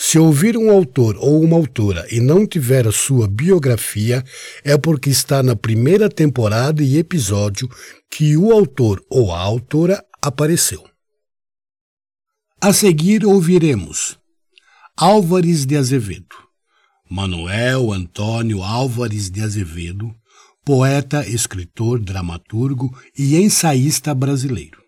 se ouvir um autor ou uma autora e não tiver a sua biografia, é porque está na primeira temporada e episódio que o autor ou a autora apareceu. A seguir ouviremos Álvares de Azevedo, Manuel Antônio Álvares de Azevedo, poeta, escritor, dramaturgo e ensaísta brasileiro.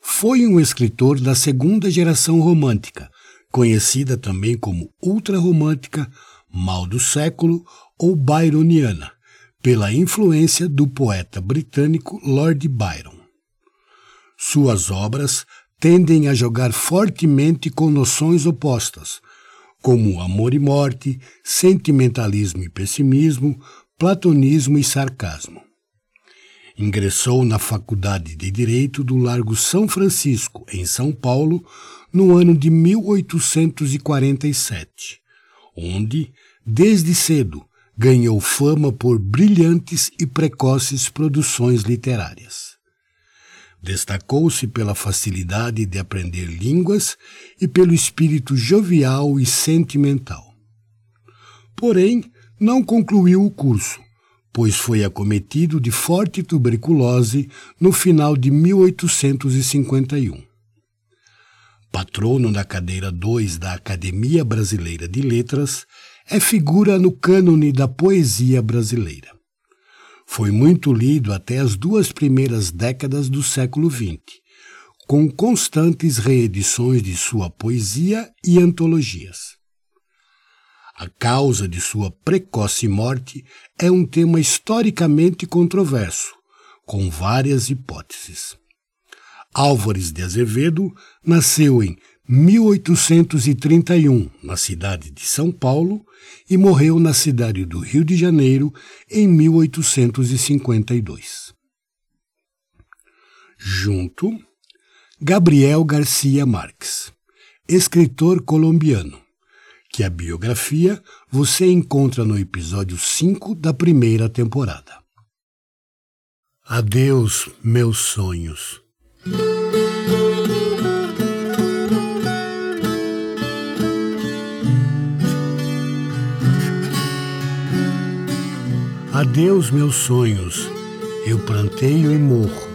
Foi um escritor da segunda geração romântica, conhecida também como ultrarromântica, mal do século ou byroniana, pela influência do poeta britânico Lord Byron. Suas obras tendem a jogar fortemente com noções opostas, como amor e morte, sentimentalismo e pessimismo, platonismo e sarcasmo. Ingressou na Faculdade de Direito do Largo São Francisco, em São Paulo, no ano de 1847, onde, desde cedo, ganhou fama por brilhantes e precoces produções literárias. Destacou-se pela facilidade de aprender línguas e pelo espírito jovial e sentimental. Porém, não concluiu o curso pois foi acometido de forte tuberculose no final de 1851. Patrono da cadeira 2 da Academia Brasileira de Letras, é figura no cânone da poesia brasileira. Foi muito lido até as duas primeiras décadas do século XX, com constantes reedições de sua poesia e antologias. A causa de sua precoce morte é um tema historicamente controverso, com várias hipóteses. Álvares de Azevedo nasceu em 1831 na cidade de São Paulo e morreu na cidade do Rio de Janeiro em 1852. Junto, Gabriel Garcia Marques, escritor colombiano que a biografia você encontra no episódio 5 da primeira temporada. Adeus, meus sonhos. Adeus, meus sonhos. Eu planteio e morro.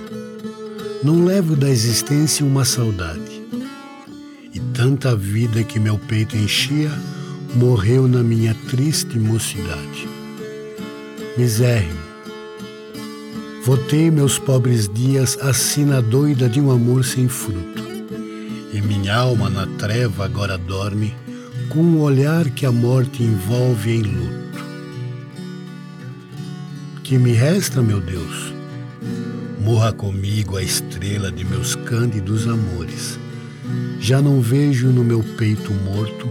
Não levo da existência uma saudade e tanta vida que meu peito enchia morreu na minha triste mocidade. Misérrimo, votei meus pobres dias assim na doida de um amor sem fruto, e minha alma na treva agora dorme com um olhar que a morte envolve em luto. Que me resta, meu Deus? Morra comigo a estrela de meus cândidos amores já não vejo no meu peito morto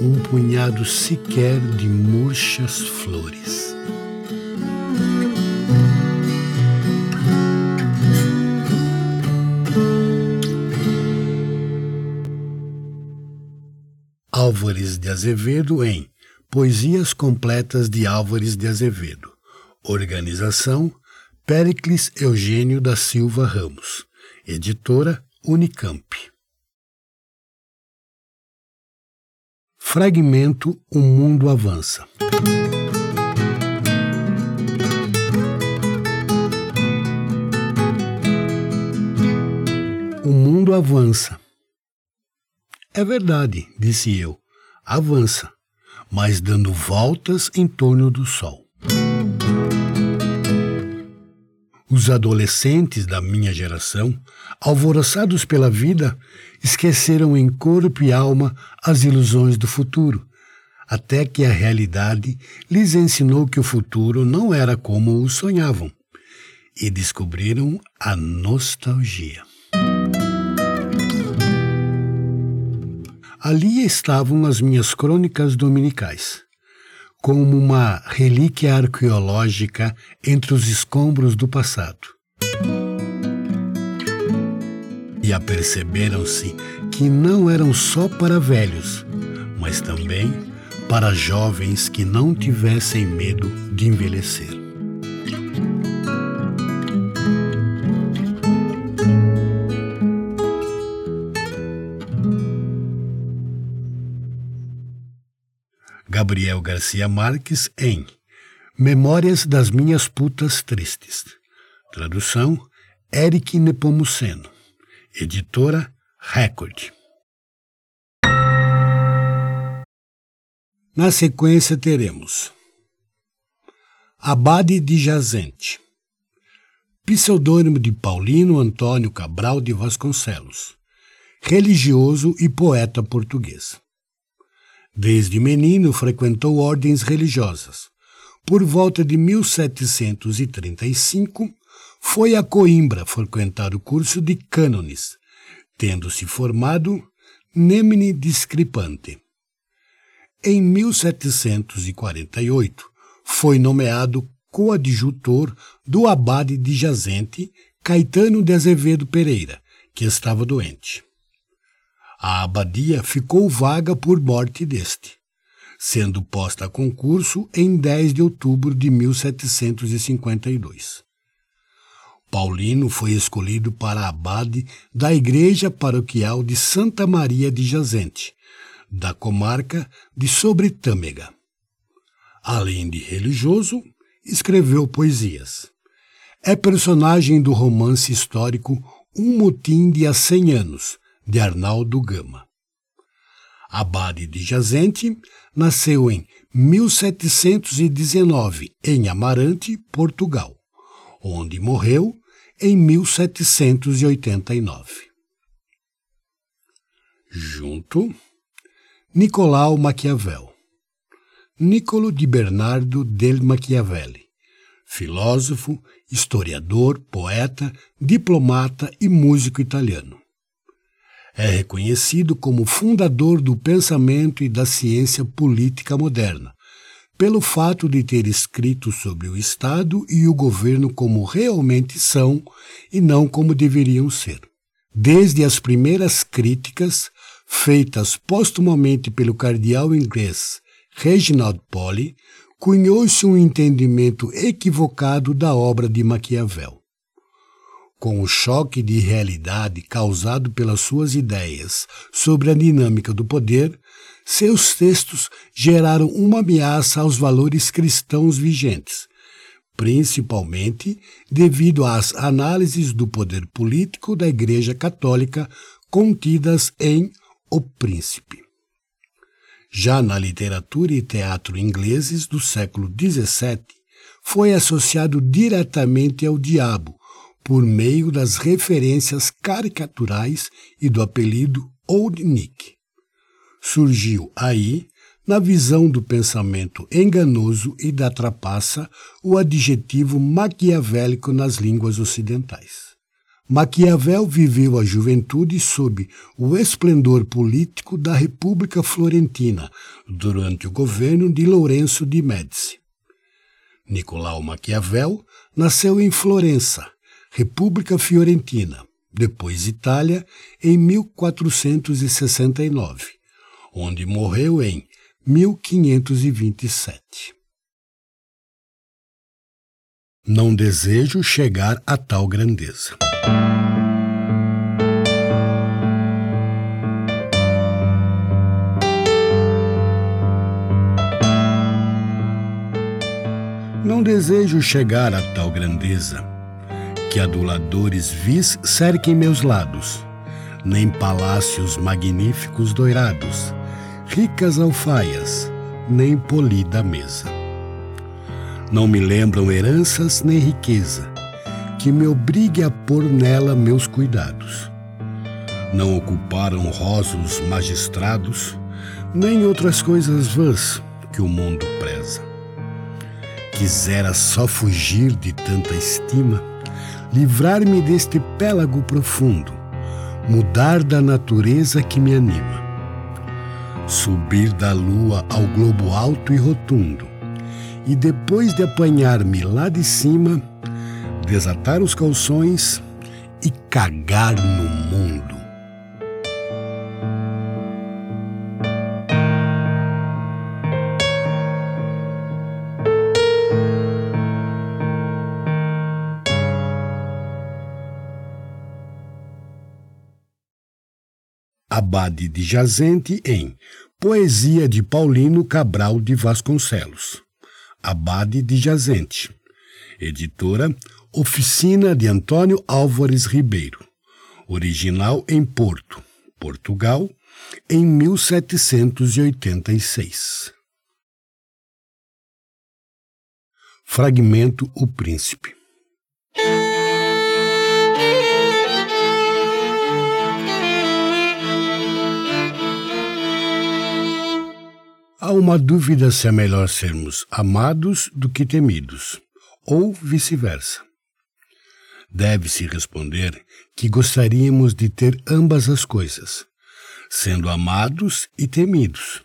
um punhado sequer de murchas flores. Álvares de Azevedo em Poesias completas de Álvares de Azevedo. Organização Pericles Eugênio da Silva Ramos. Editora Unicamp. Fragmento O Mundo Avança. O mundo avança. É verdade, disse eu, avança, mas dando voltas em torno do Sol. Os adolescentes da minha geração, alvoroçados pela vida, esqueceram em corpo e alma as ilusões do futuro, até que a realidade lhes ensinou que o futuro não era como o sonhavam, e descobriram a nostalgia. Ali estavam as minhas crônicas dominicais, como uma relíquia arqueológica entre os escombros do passado. E aperceberam-se que não eram só para velhos, mas também para jovens que não tivessem medo de envelhecer. Gabriel Garcia Marques em Memórias das Minhas Putas Tristes. Tradução Eric Nepomuceno. Editora Record. Na sequência teremos Abade de Jazente, pseudônimo de Paulino Antônio Cabral de Vasconcelos, religioso e poeta português. Desde menino frequentou ordens religiosas. Por volta de 1735, foi a Coimbra frequentar o curso de cânones, tendo se formado nemine discrepante. Em 1748, foi nomeado coadjutor do abade de Jazente, Caetano de Azevedo Pereira, que estava doente. A abadia ficou vaga por morte deste, sendo posta a concurso em 10 de outubro de 1752. Paulino foi escolhido para abade da Igreja Paroquial de Santa Maria de Jazente, da comarca de Sobretâmega. Além de religioso, escreveu poesias. É personagem do romance histórico Um Motim de Há Cem Anos, de Arnaldo Gama. Abade de Jazente nasceu em 1719 em Amarante, Portugal, onde morreu em 1789. Junto, Nicolau Maquiavel. Niccolo di Bernardo del Machiavelli, filósofo, historiador, poeta, diplomata e músico italiano. É reconhecido como fundador do pensamento e da ciência política moderna, pelo fato de ter escrito sobre o Estado e o governo como realmente são e não como deveriam ser. Desde as primeiras críticas, feitas postumamente pelo cardeal inglês Reginald Polly, cunhou-se um entendimento equivocado da obra de Maquiavel com o choque de realidade causado pelas suas ideias sobre a dinâmica do poder, seus textos geraram uma ameaça aos valores cristãos vigentes, principalmente devido às análises do poder político da Igreja Católica contidas em O Príncipe. Já na literatura e teatro ingleses do século XVII, foi associado diretamente ao diabo, por meio das referências caricaturais e do apelido Old Nick. Surgiu aí, na visão do pensamento enganoso e da trapaça, o adjetivo maquiavélico nas línguas ocidentais. Maquiavel viveu a juventude sob o esplendor político da República Florentina durante o governo de Lourenço de Médici. Nicolau Maquiavel nasceu em Florença, República Fiorentina, depois Itália, em 1469, onde morreu em 1527. Não desejo chegar a tal grandeza. Não desejo chegar a tal grandeza que aduladores vis cerquem meus lados, nem palácios magníficos doirados, ricas alfaias, nem polida mesa. Não me lembram heranças nem riqueza, que me obrigue a pôr nela meus cuidados. Não ocuparam rosos magistrados, nem outras coisas vãs que o mundo preza. Quisera só fugir de tanta estima, livrar-me deste pélago profundo, mudar da natureza que me anima, subir da lua ao globo alto e rotundo, e depois de apanhar-me lá de cima, desatar os calções e cagar no mundo. Abade de Jazente em Poesia de Paulino Cabral de Vasconcelos. Abade de Jazente. Editora Oficina de Antônio Álvares Ribeiro. Original em Porto, Portugal, em 1786. Fragmento O Príncipe. Há uma dúvida se é melhor sermos amados do que temidos, ou vice-versa. Deve-se responder que gostaríamos de ter ambas as coisas, sendo amados e temidos.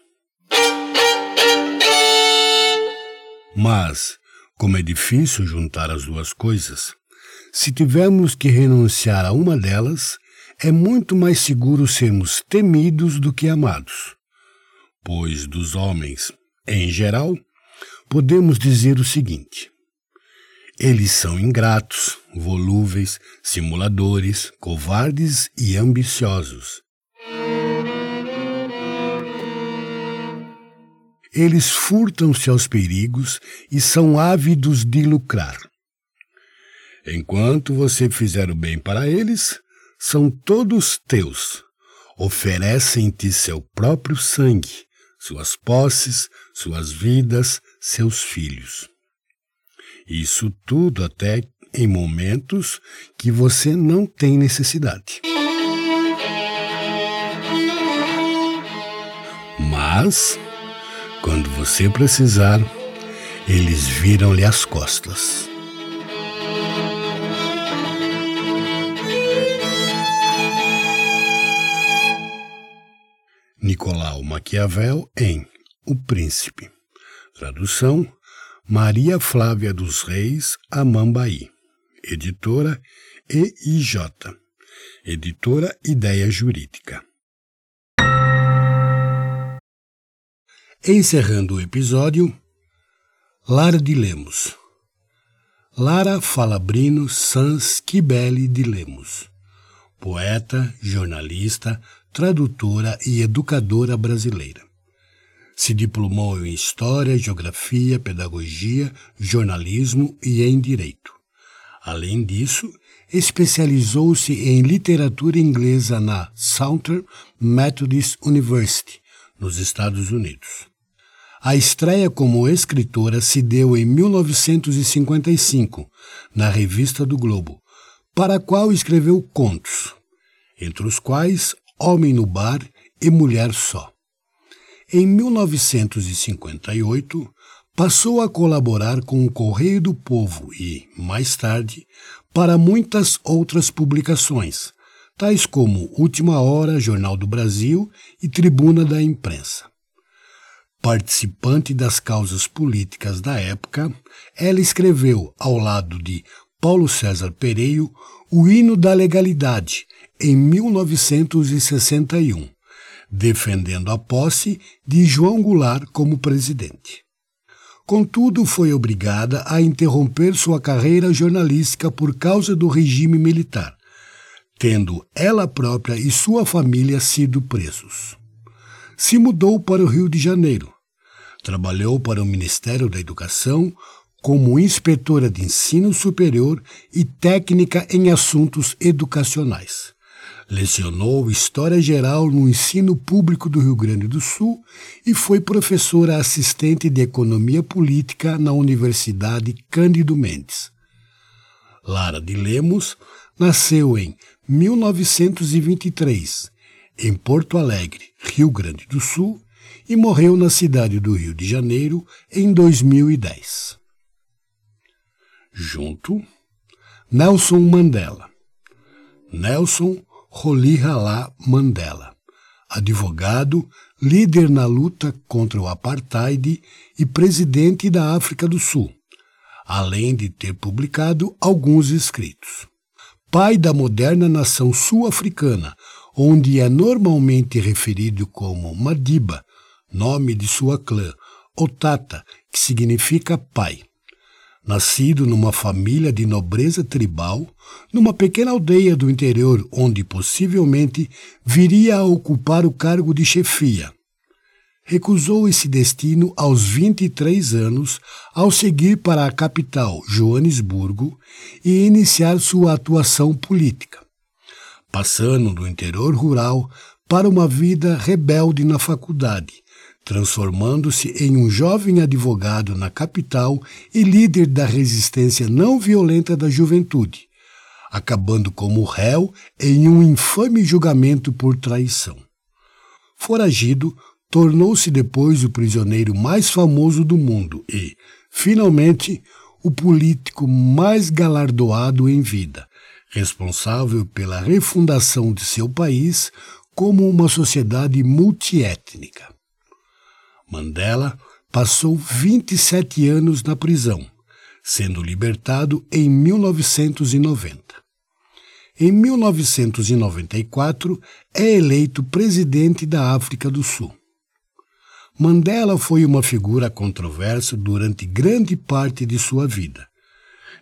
Mas, como é difícil juntar as duas coisas, se tivermos que renunciar a uma delas, é muito mais seguro sermos temidos do que amados pois dos homens, em geral, podemos dizer o seguinte: eles são ingratos, volúveis, simuladores, covardes e ambiciosos. Eles furtam-se aos perigos e são ávidos de lucrar. Enquanto você fizer o bem para eles, são todos teus. Oferecem-te seu próprio sangue suas posses, suas vidas, seus filhos. Isso tudo até em momentos que você não tem necessidade. Mas, quando você precisar, eles viram-lhe as costas. Nicolau Maquiavel em O Príncipe. Tradução Maria Flávia dos Reis Amambaí. Editora EIJ. Editora Ideia Jurídica. Encerrando o episódio, Lara de Lemos. Lara Falabrino Sans Quibele de Lemos. Poeta, jornalista, tradutora e educadora brasileira. Se diplomou em História, Geografia, Pedagogia, Jornalismo e em Direito. Além disso, especializou-se em literatura inglesa na Southern Methodist University, nos Estados Unidos. A estreia como escritora se deu em 1955, na Revista do Globo, para a qual escreveu contos, entre os quais Homem no Bar e Mulher Só. Em 1958, passou a colaborar com o Correio do Povo e, mais tarde, para muitas outras publicações, tais como Última Hora, Jornal do Brasil e Tribuna da Imprensa. Participante das causas políticas da época, ela escreveu, ao lado de Paulo César Pereio, o Hino da Legalidade, em 1961, defendendo a posse de João Goulart como presidente. Contudo, foi obrigada a interromper sua carreira jornalística por causa do regime militar, tendo ela própria e sua família sido presos. Se mudou para o Rio de Janeiro. Trabalhou para o Ministério da Educação como inspetora de ensino superior e técnica em assuntos educacionais. Lecionou História Geral no ensino público do Rio Grande do Sul e foi professora assistente de Economia Política na Universidade Cândido Mendes. Lara de Lemos nasceu em 1923, em Porto Alegre, Rio Grande do Sul, e morreu na cidade do Rio de Janeiro em 2010. Junto, Nelson Mandela. Nelson Rolihlahla Mandela, advogado, líder na luta contra o apartheid e presidente da África do Sul, além de ter publicado alguns escritos. Pai da moderna nação sul-africana, onde é normalmente referido como Madiba, nome de sua clã, Otata, que significa pai nascido numa família de nobreza tribal, numa pequena aldeia do interior onde possivelmente viria a ocupar o cargo de chefia. Recusou esse destino aos 23 anos ao seguir para a capital, Joanesburgo, e iniciar sua atuação política. Passando do interior rural para uma vida rebelde na faculdade, transformando-se em um jovem advogado na capital e líder da resistência não violenta da juventude, acabando como réu em um infame julgamento por traição. Foragido, tornou-se depois o prisioneiro mais famoso do mundo e, finalmente, o político mais galardoado em vida, responsável pela refundação de seu país como uma sociedade multiétnica. Mandela passou 27 anos na prisão, sendo libertado em 1990. Em 1994, é eleito presidente da África do Sul. Mandela foi uma figura controversa durante grande parte de sua vida.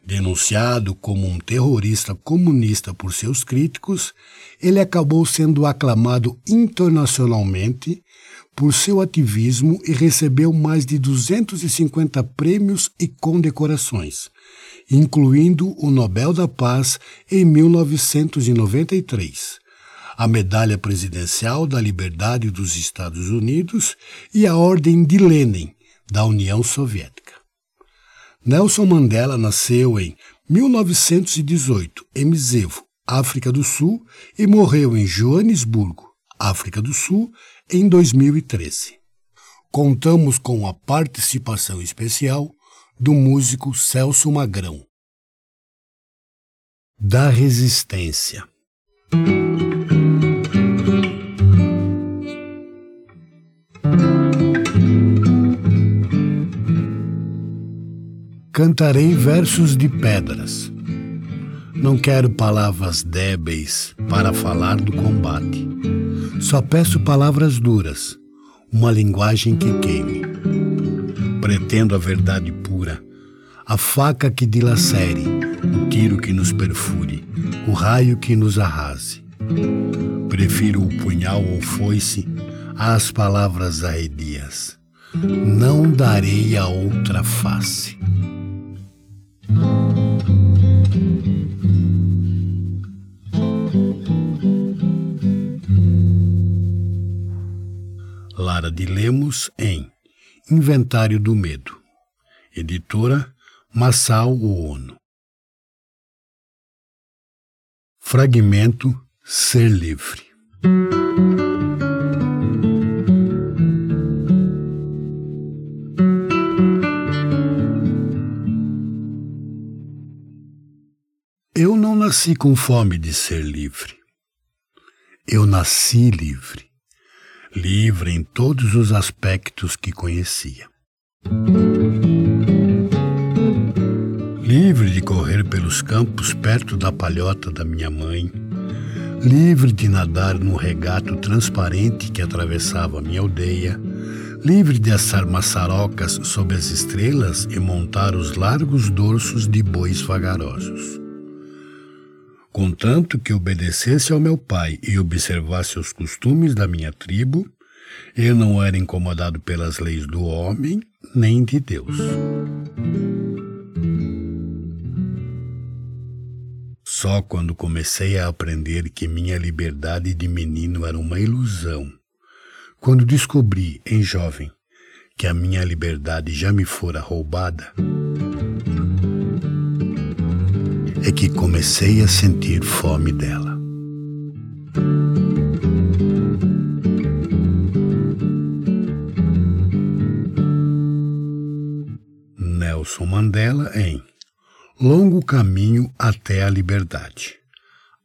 Denunciado como um terrorista comunista por seus críticos, ele acabou sendo aclamado internacionalmente por seu ativismo e recebeu mais de 250 prêmios e condecorações, incluindo o Nobel da Paz em 1993, a Medalha Presidencial da Liberdade dos Estados Unidos e a Ordem de Lenin da União Soviética. Nelson Mandela nasceu em 1918 em Misevo, África do Sul, e morreu em Joanesburgo, África do Sul, em 2013. Contamos com a participação especial do músico Celso Magrão. Da Resistência. Cantarei versos de pedras. Não quero palavras débeis para falar do combate só peço palavras duras, uma linguagem que queime. Pretendo a verdade pura, a faca que dilacere, o tiro que nos perfure, o raio que nos arrase. Prefiro o punhal ou foice às palavras arredias. Não darei a outra face. De Lemos em Inventário do Medo. Editora Massal Ono. Fragmento Ser Livre. Eu não nasci com fome de ser livre. Eu nasci livre livre em todos os aspectos que conhecia. Livre de correr pelos campos perto da palhota da minha mãe, livre de nadar no regato transparente que atravessava minha aldeia, livre de assar maçarocas sob as estrelas e montar os largos dorsos de bois vagarosos. Contanto que obedecesse ao meu pai e observasse os costumes da minha tribo, eu não era incomodado pelas leis do homem nem de Deus. Só quando comecei a aprender que minha liberdade de menino era uma ilusão, quando descobri, em jovem, que a minha liberdade já me fora roubada, é que comecei a sentir fome dela. Nelson Mandela em Longo Caminho até a Liberdade.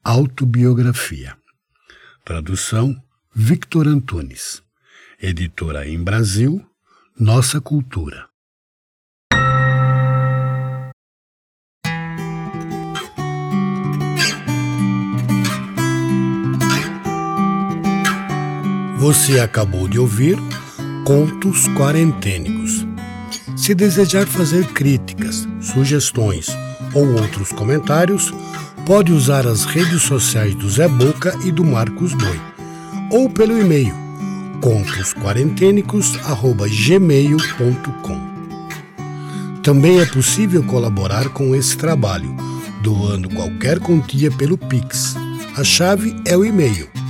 Autobiografia. Tradução Victor Antunes. Editora em Brasil, Nossa Cultura. Você acabou de ouvir Contos Quarentênicos se desejar fazer críticas, sugestões ou outros comentários, pode usar as redes sociais do Zé Boca e do Marcos Boi, ou pelo e-mail contosquarentenicos@gmail.com. Também é possível colaborar com esse trabalho, doando qualquer quantia pelo Pix. A chave é o e-mail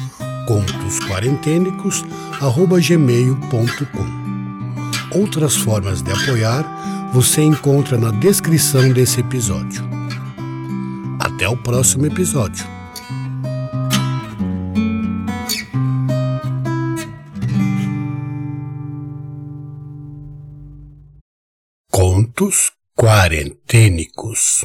contosquarentenicos@gmail.com. Outras formas de apoiar você encontra na descrição desse episódio. Até o próximo episódio. Contos Quarentênicos